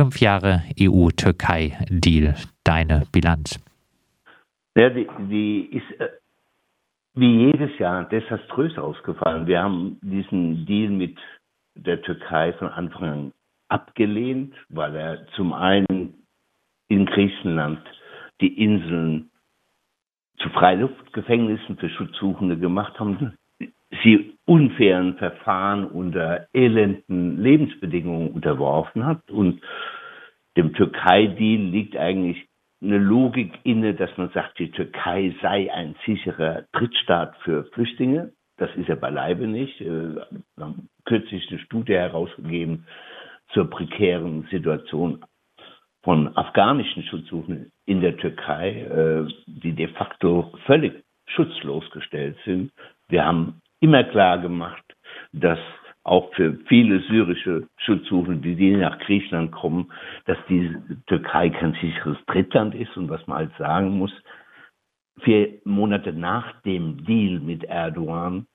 fünf Jahre EU-Türkei-Deal. Deine Bilanz? Ja, die, die ist äh, wie jedes Jahr desaströs ausgefallen. Wir haben diesen Deal mit der Türkei von Anfang an abgelehnt, weil er zum einen in Griechenland die Inseln zu Freiluftgefängnissen für Schutzsuchende gemacht haben, sie unfairen Verfahren unter elenden Lebensbedingungen unterworfen hat. Und dem Türkei-Deal liegt eigentlich eine Logik inne, dass man sagt, die Türkei sei ein sicherer Drittstaat für Flüchtlinge. Das ist er beileibe nicht. Äh, wir haben kürzlich eine Studie herausgegeben zur prekären Situation von afghanischen Schutzsuchenden in der Türkei, äh, die de facto völlig schutzlos gestellt sind. Wir haben immer klar gemacht, dass auch für viele syrische Schutzsuchende, die nach Griechenland kommen, dass die Türkei kein sicheres Drittland ist und was man halt sagen muss, vier Monate nach dem Deal mit Erdogan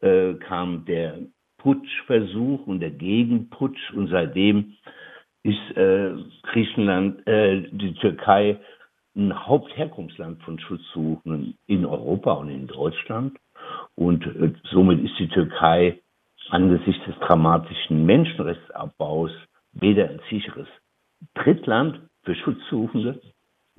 äh, kam der Putschversuch und der Gegenputsch und seitdem ist äh, Griechenland, äh, die Türkei ein Hauptherkunftsland von Schutzsuchenden in Europa und in Deutschland. Und äh, somit ist die Türkei angesichts des dramatischen Menschenrechtsabbaus weder ein sicheres Drittland für Schutzsuchende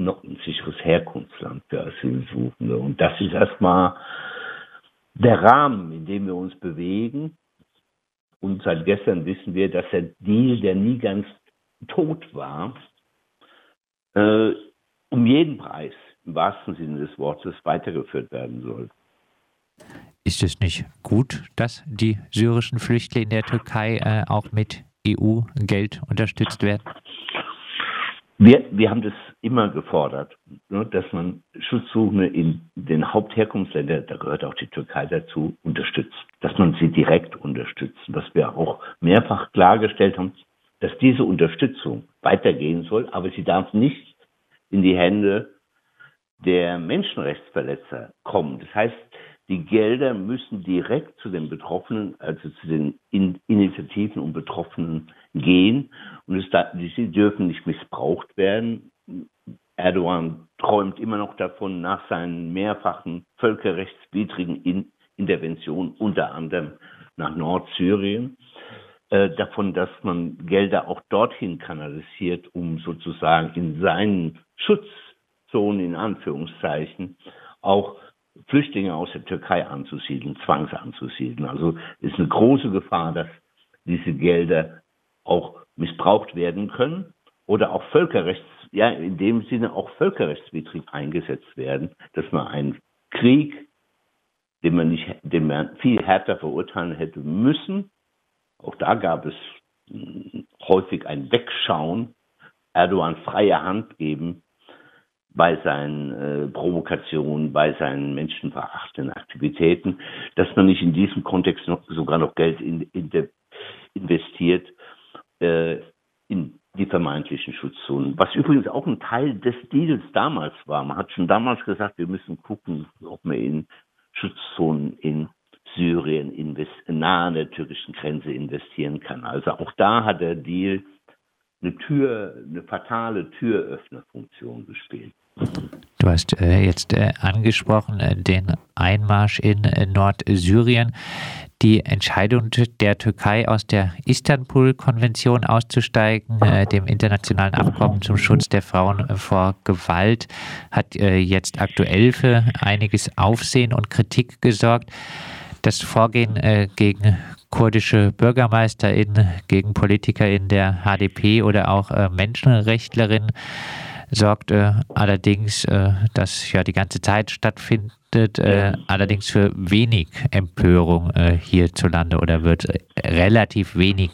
noch ein sicheres Herkunftsland für Asylsuchende. Und das ist erstmal der Rahmen, in dem wir uns bewegen. Und seit gestern wissen wir, dass der Deal, der nie ganz tot war, äh, um jeden Preis, im wahrsten Sinne des Wortes, weitergeführt werden soll. Ist es nicht gut, dass die syrischen Flüchtlinge in der Türkei äh, auch mit EU-Geld unterstützt werden? Wir, wir haben das immer gefordert, ne, dass man Schutzsuchende in den Hauptherkunftsländern, da gehört auch die Türkei dazu, unterstützt. Dass man sie direkt unterstützt. Was wir auch mehrfach klargestellt haben, dass diese Unterstützung weitergehen soll, aber sie darf nicht in die Hände der Menschenrechtsverletzer kommen. Das heißt, die Gelder müssen direkt zu den Betroffenen, also zu den In Initiativen und Betroffenen gehen. Und da, sie dürfen nicht missbraucht werden. Erdogan träumt immer noch davon, nach seinen mehrfachen völkerrechtswidrigen In Interventionen, unter anderem nach Nordsyrien, äh, davon, dass man Gelder auch dorthin kanalisiert, um sozusagen in seinen Schutzzonen, in Anführungszeichen, auch Flüchtlinge aus der Türkei anzusiedeln, zwangsanzusiedeln. Also ist eine große Gefahr, dass diese Gelder auch missbraucht werden können oder auch völkerrechts, ja, in dem Sinne auch völkerrechtswidrig eingesetzt werden, dass man einen Krieg, den man nicht, den man viel härter verurteilen hätte müssen, auch da gab es hm, häufig ein Wegschauen, Erdogan freie Hand geben, bei seinen äh, Provokationen, bei seinen menschenverachtenden Aktivitäten, dass man nicht in diesem Kontext noch, sogar noch Geld in, in de, investiert äh, in die vermeintlichen Schutzzonen. Was übrigens auch ein Teil des Deals damals war. Man hat schon damals gesagt, wir müssen gucken, ob wir in Schutzzonen in Syrien invest nahe an der türkischen Grenze investieren kann. Also auch da hat der Deal eine Tür, eine fatale Türöffnerfunktion gespielt. Du hast äh, jetzt äh, angesprochen äh, den Einmarsch in äh, Nordsyrien. Die Entscheidung der Türkei aus der Istanbul-Konvention auszusteigen, äh, dem internationalen Abkommen zum Schutz der Frauen äh, vor Gewalt, hat jetzt aktuell für einiges Aufsehen und Kritik gesorgt. Das Vorgehen gegen kurdische BürgermeisterInnen, gegen PolitikerInnen der HDP oder auch Menschenrechtlerinnen sorgte allerdings, äh, dass ja die ganze Zeit stattfindet, äh, allerdings für wenig Empörung äh, hierzulande oder wird relativ wenig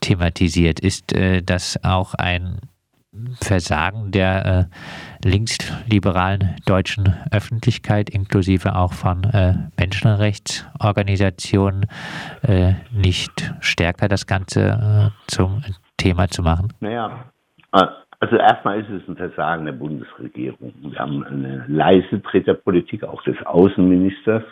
thematisiert. Ist das auch ein Versagen der äh, linksliberalen deutschen Öffentlichkeit, inklusive auch von äh, Menschenrechtsorganisationen, äh, nicht stärker das Ganze zum Thema zu machen? Naja, also erstmal ist es ein Versagen der Bundesregierung. Wir haben eine leise Treterpolitik auch des Außenministers.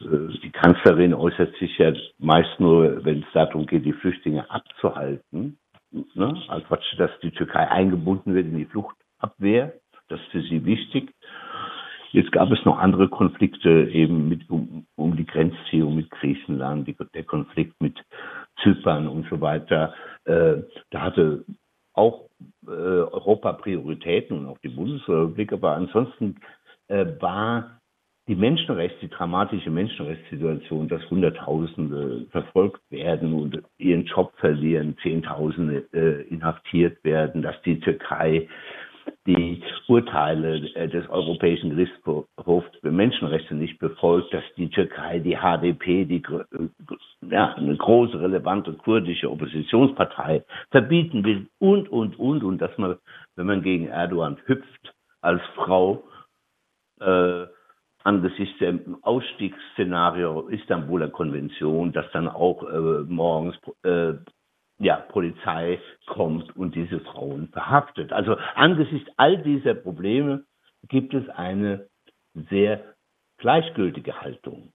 Äh, die Kanzlerin äußert sich ja meist nur, wenn es darum geht, die Flüchtlinge abzuhalten. ne? also dass die Türkei eingebunden wird in die Fluchtabwehr. Das ist für sie wichtig. Jetzt gab es noch andere Konflikte eben mit, um, um die Grenzziehung mit Griechenland, die, der Konflikt mit Zypern und so weiter. Äh, da hatte auch äh, Europa Prioritäten und auch die Bundesrepublik, aber ansonsten äh, war die Menschenrechts, die dramatische Menschenrechtssituation, dass Hunderttausende verfolgt werden und ihren Job verlieren, Zehntausende äh, inhaftiert werden, dass die Türkei die Urteile äh, des Europäischen Gerichtshofs für Menschenrechte nicht befolgt, dass die Türkei die HDP, die ja, eine große, relevante kurdische Oppositionspartei verbieten will und, und, und, und dass man, wenn man gegen Erdogan hüpft als Frau, äh, angesichts dem Ausstiegsszenario Istanbuler Konvention, dass dann auch äh, morgens äh, ja, Polizei kommt und diese Frauen verhaftet. Also angesichts all dieser Probleme gibt es eine sehr gleichgültige Haltung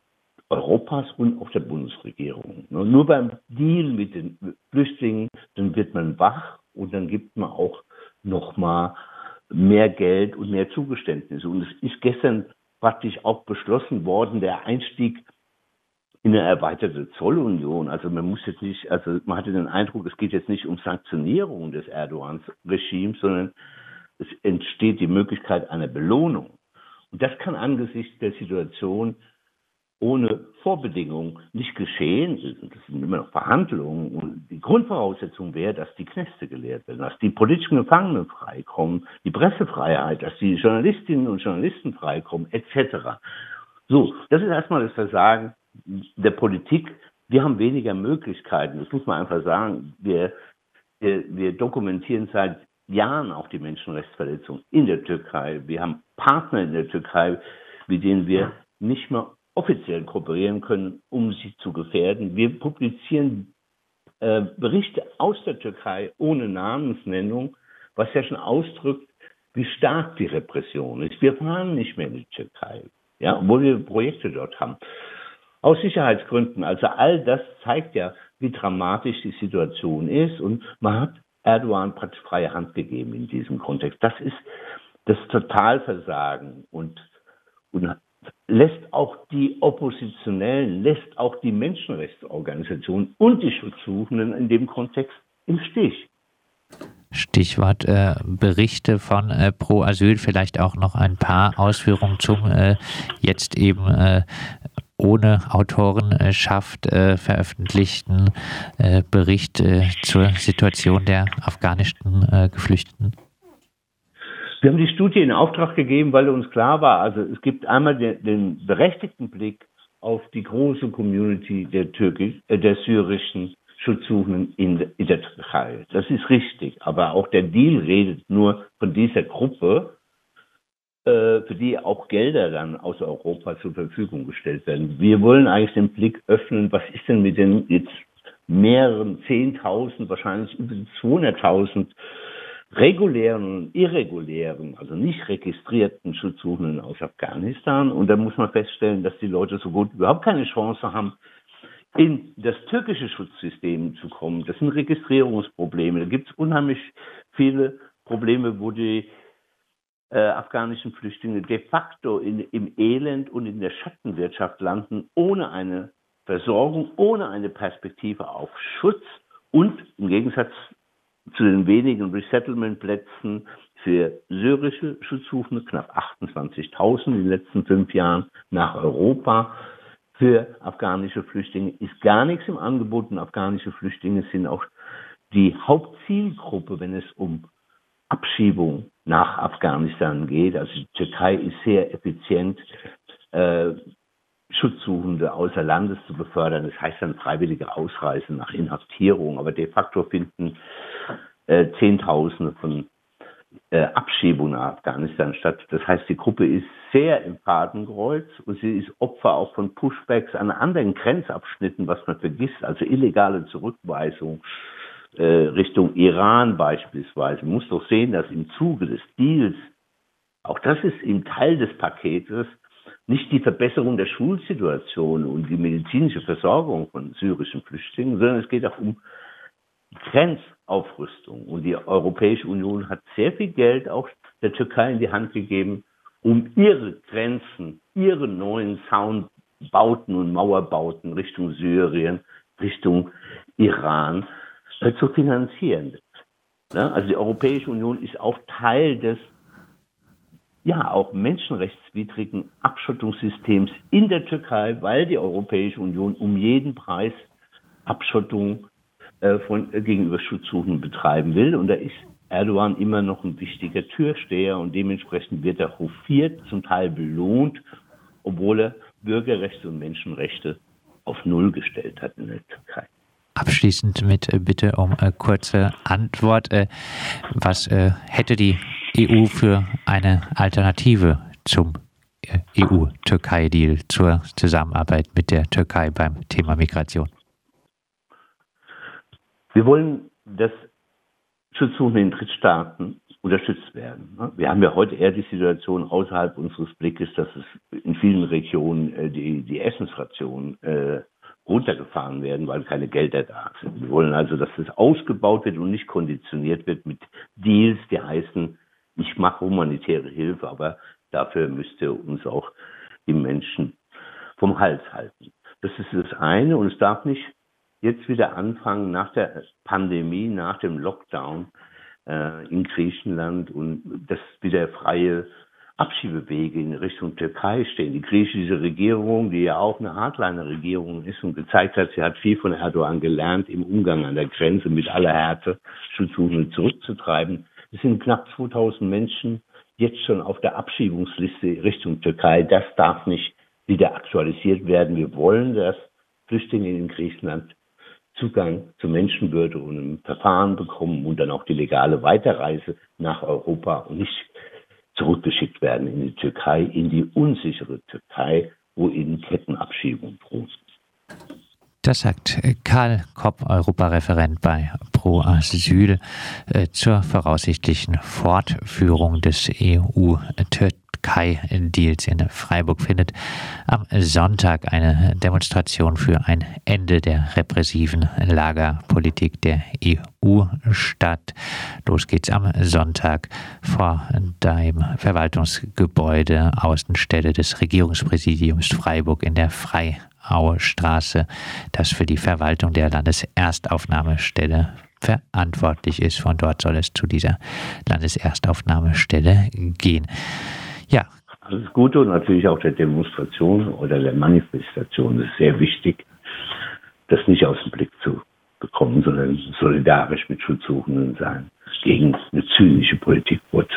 Europas und auch der Bundesregierung. Nur beim Deal mit den Flüchtlingen, dann wird man wach und dann gibt man auch nochmal mehr Geld und mehr Zugeständnisse. Und es ist gestern praktisch auch beschlossen worden, der Einstieg in eine erweiterte Zollunion. Also man muss jetzt nicht, also man hatte den Eindruck, es geht jetzt nicht um Sanktionierung des Erdogans-Regimes, sondern es entsteht die Möglichkeit einer Belohnung. Und das kann angesichts der Situation ohne Vorbedingungen nicht geschehen. Das sind immer noch Verhandlungen. Und die Grundvoraussetzung wäre, dass die Knäste geleert werden, dass die politischen Gefangenen freikommen, die Pressefreiheit, dass die Journalistinnen und Journalisten freikommen, etc. So, das ist erstmal das Versagen der Politik. Wir haben weniger Möglichkeiten. Das muss man einfach sagen. Wir, wir, wir dokumentieren seit Jahren auch die Menschenrechtsverletzungen in der Türkei. Wir haben Partner in der Türkei, mit denen wir nicht mehr offiziell kooperieren können, um sie zu gefährden. Wir publizieren äh, Berichte aus der Türkei ohne Namensnennung, was ja schon ausdrückt, wie stark die Repression ist. Wir fahren nicht mehr in die Türkei, ja, obwohl wir Projekte dort haben. Aus Sicherheitsgründen. Also all das zeigt ja, wie dramatisch die Situation ist und man hat Erdogan praktisch freie Hand gegeben in diesem Kontext. Das ist das Totalversagen und, und lässt auch die Oppositionellen, lässt auch die Menschenrechtsorganisationen und die Schutzsuchenden in dem Kontext im Stich. Stichwort äh, Berichte von äh, Pro Asyl, vielleicht auch noch ein paar Ausführungen zum äh, jetzt eben äh, ohne Autorenschaft äh, veröffentlichten äh, Bericht zur Situation der afghanischen Geflüchteten. Wir haben die Studie in Auftrag gegeben, weil uns klar war, also es gibt einmal den, den berechtigten Blick auf die große Community der, Türkisch, äh, der syrischen Schutzsuchenden in, in der Türkei. Das ist richtig, aber auch der Deal redet nur von dieser Gruppe, äh, für die auch Gelder dann aus Europa zur Verfügung gestellt werden. Wir wollen eigentlich den Blick öffnen, was ist denn mit den jetzt mehreren Zehntausend, wahrscheinlich über 200.000 regulären und irregulären, also nicht registrierten Schutzsuchenden aus Afghanistan. Und da muss man feststellen, dass die Leute so gut überhaupt keine Chance haben, in das türkische Schutzsystem zu kommen. Das sind Registrierungsprobleme. Da gibt es unheimlich viele Probleme, wo die äh, afghanischen Flüchtlinge de facto in, im Elend und in der Schattenwirtschaft landen, ohne eine Versorgung, ohne eine Perspektive auf Schutz und im Gegensatz zu den wenigen Resettlement-Plätzen für syrische Schutzsuchende, knapp 28.000 in den letzten fünf Jahren nach Europa. Für afghanische Flüchtlinge ist gar nichts im Angebot und afghanische Flüchtlinge sind auch die Hauptzielgruppe, wenn es um Abschiebung nach Afghanistan geht. Also die Türkei ist sehr effizient, äh, Schutzsuchende außer Landes zu befördern. Das heißt dann freiwillige Ausreisen nach Inhaftierung. Aber de facto finden äh, Zehntausende von äh, Abschiebungen nach Afghanistan statt. Das heißt, die Gruppe ist sehr im Fadenkreuz und sie ist Opfer auch von Pushbacks an anderen Grenzabschnitten, was man vergisst, also illegale Zurückweisung äh, Richtung Iran beispielsweise. Man muss doch sehen, dass im Zuge des Deals, auch das ist im Teil des Paketes, nicht die Verbesserung der Schulsituation und die medizinische Versorgung von syrischen Flüchtlingen, sondern es geht auch um Grenzaufrüstung. Und die Europäische Union hat sehr viel Geld auch der Türkei in die Hand gegeben, um ihre Grenzen, ihre neuen Zaunbauten und Mauerbauten Richtung Syrien, Richtung Iran zu finanzieren. Ja, also die Europäische Union ist auch Teil des ja auch menschenrechtswidrigen Abschottungssystems in der Türkei, weil die Europäische Union um jeden Preis Abschottung äh, von, äh, gegenüber Schutzsuchenden betreiben will. Und da ist Erdogan immer noch ein wichtiger Türsteher und dementsprechend wird er hofiert, zum Teil belohnt, obwohl er Bürgerrechte und Menschenrechte auf Null gestellt hat in der Türkei. Abschließend mit äh, Bitte um äh, kurze Antwort. Äh, was hätte die EU für eine Alternative zum EU-Türkei-Deal zur Zusammenarbeit mit der Türkei beim Thema Migration? Wir wollen, dass Schutzsuchende in Drittstaaten unterstützt werden. Ne? Wir haben ja heute eher die Situation außerhalb unseres Blickes, dass es in vielen Regionen die, die Essensrationen äh, runtergefahren werden, weil keine Gelder da sind. Wir wollen also, dass es ausgebaut wird und nicht konditioniert wird mit Deals, die heißen, ich mache humanitäre Hilfe, aber dafür müsste uns auch die Menschen vom Hals halten. Das ist das eine und es darf nicht jetzt wieder anfangen nach der Pandemie, nach dem Lockdown äh, in Griechenland und dass wieder freie Abschiebewege in Richtung Türkei stehen. Die griechische Regierung, die ja auch eine Hardliner-Regierung ist und gezeigt hat, sie hat viel von Erdogan gelernt im Umgang an der Grenze mit aller Härte Schutzsuchende zurückzutreiben. Es sind knapp 2000 Menschen jetzt schon auf der Abschiebungsliste Richtung Türkei. Das darf nicht wieder aktualisiert werden. Wir wollen, dass Flüchtlinge in Griechenland Zugang zu Menschenwürde und einem Verfahren bekommen und dann auch die legale Weiterreise nach Europa und nicht zurückgeschickt werden in die Türkei, in die unsichere Türkei, wo ihnen Kettenabschiebung droht. Das sagt Karl Kopp, Europareferent bei Pro Asyl, äh, zur voraussichtlichen Fortführung des EU-Türkei Türkei-Deals in Freiburg findet am Sonntag eine Demonstration für ein Ende der repressiven Lagerpolitik der EU statt. Los geht's am Sonntag vor dem Verwaltungsgebäude Außenstelle des Regierungspräsidiums Freiburg in der Freiaue Straße, das für die Verwaltung der Landeserstaufnahmestelle verantwortlich ist. Von dort soll es zu dieser Landeserstaufnahmestelle gehen. Ja. Alles Gute und natürlich auch der Demonstration oder der Manifestation. Es ist sehr wichtig, das nicht aus dem Blick zu bekommen, sondern solidarisch mit Schutzsuchenden sein, gegen eine zynische Politik vor